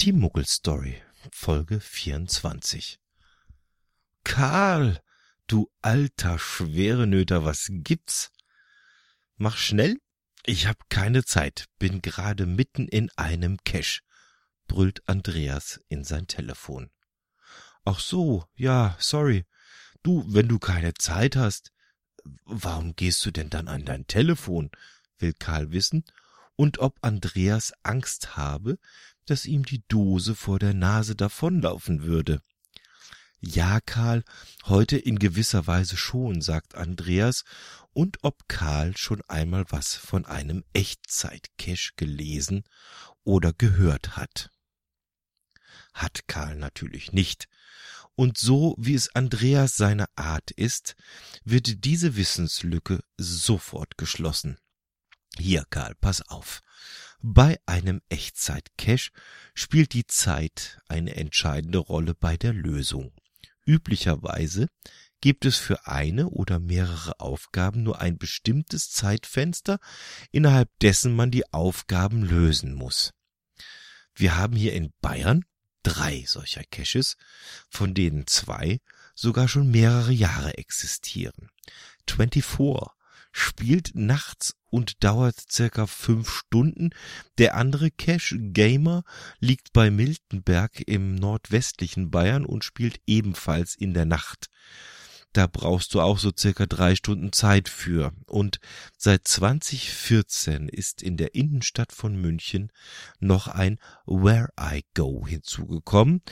Die Muggelstory, Folge 24. Karl, du alter Schwerenöter, was gibt's? Mach schnell, ich hab keine Zeit, bin gerade mitten in einem Cash, brüllt Andreas in sein Telefon. Ach so, ja, sorry. Du, wenn du keine Zeit hast, warum gehst du denn dann an dein Telefon? will Karl wissen und ob Andreas Angst habe, dass ihm die Dose vor der Nase davonlaufen würde. Ja, Karl, heute in gewisser Weise schon, sagt Andreas, und ob Karl schon einmal was von einem Echtzeit-Cache gelesen oder gehört hat. Hat Karl natürlich nicht. Und so wie es Andreas seine Art ist, wird diese Wissenslücke sofort geschlossen. Hier, Karl, pass auf. Bei einem Echtzeit-Cache spielt die Zeit eine entscheidende Rolle bei der Lösung. Üblicherweise gibt es für eine oder mehrere Aufgaben nur ein bestimmtes Zeitfenster, innerhalb dessen man die Aufgaben lösen muss. Wir haben hier in Bayern drei solcher Caches, von denen zwei sogar schon mehrere Jahre existieren. 24 spielt nachts und dauert circa fünf Stunden. Der andere Cache Gamer liegt bei Miltenberg im nordwestlichen Bayern und spielt ebenfalls in der Nacht. Da brauchst du auch so circa drei Stunden Zeit für. Und seit 2014 ist in der Innenstadt von München noch ein Where I Go hinzugekommen,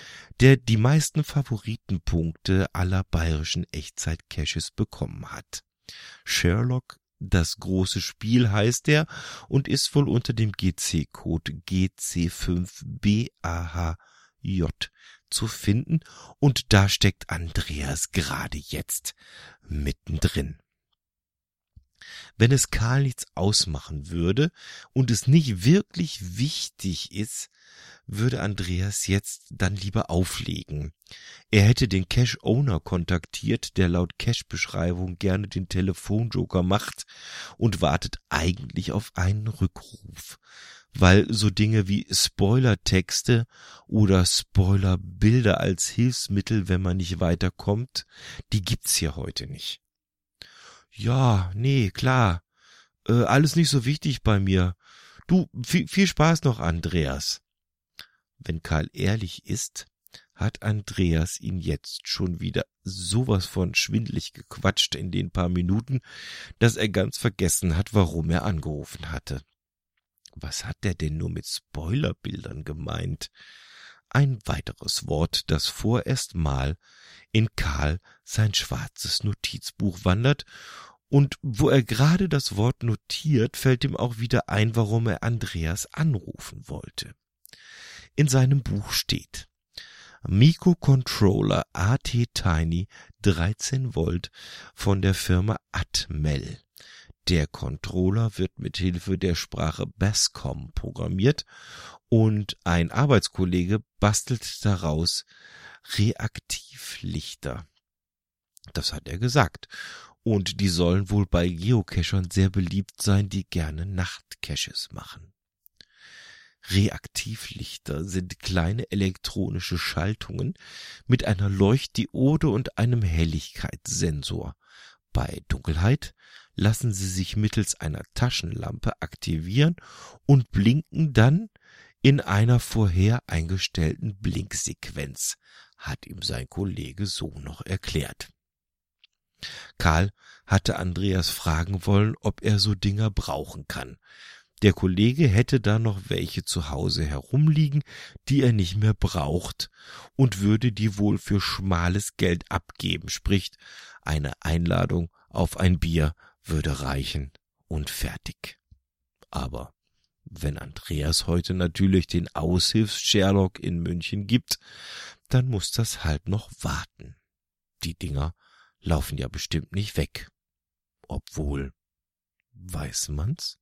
der die meisten Favoritenpunkte aller bayerischen Echtzeit-Caches bekommen hat. Sherlock das große Spiel heißt er und ist wohl unter dem GC-Code GC5BAHJ zu finden und da steckt Andreas gerade jetzt mittendrin. Wenn es Karl nichts ausmachen würde und es nicht wirklich wichtig ist, würde Andreas jetzt dann lieber auflegen. Er hätte den Cash-Owner kontaktiert, der laut Cash-Beschreibung gerne den Telefonjoker macht und wartet eigentlich auf einen Rückruf. Weil so Dinge wie Spoilertexte oder Spoilerbilder als Hilfsmittel, wenn man nicht weiterkommt, die gibt's hier heute nicht. Ja, nee, klar. Äh, alles nicht so wichtig bei mir. Du, viel, viel Spaß noch, Andreas. Wenn Karl ehrlich ist, hat Andreas ihn jetzt schon wieder sowas von schwindlig gequatscht in den paar Minuten, dass er ganz vergessen hat, warum er angerufen hatte. Was hat er denn nur mit Spoilerbildern gemeint? Ein weiteres Wort, das vorerst mal in Karl sein schwarzes Notizbuch wandert, und wo er gerade das Wort notiert, fällt ihm auch wieder ein, warum er Andreas anrufen wollte in seinem Buch steht. Mikrocontroller AT Tiny 13 Volt von der Firma Atmel. Der Controller wird mit Hilfe der Sprache Bascom programmiert und ein Arbeitskollege bastelt daraus Reaktivlichter. Das hat er gesagt. Und die sollen wohl bei Geocachern sehr beliebt sein, die gerne Nachtcaches machen. Reaktivlichter sind kleine elektronische Schaltungen mit einer Leuchtdiode und einem Helligkeitssensor. Bei Dunkelheit lassen sie sich mittels einer Taschenlampe aktivieren und blinken dann in einer vorher eingestellten Blinksequenz, hat ihm sein Kollege so noch erklärt. Karl hatte Andreas fragen wollen, ob er so Dinger brauchen kann. Der Kollege hätte da noch welche zu Hause herumliegen, die er nicht mehr braucht und würde die wohl für schmales Geld abgeben, spricht eine Einladung auf ein Bier würde reichen und fertig. Aber wenn Andreas heute natürlich den Aushilfs-Sherlock in München gibt, dann muss das halt noch warten. Die Dinger laufen ja bestimmt nicht weg. Obwohl, weiß man's?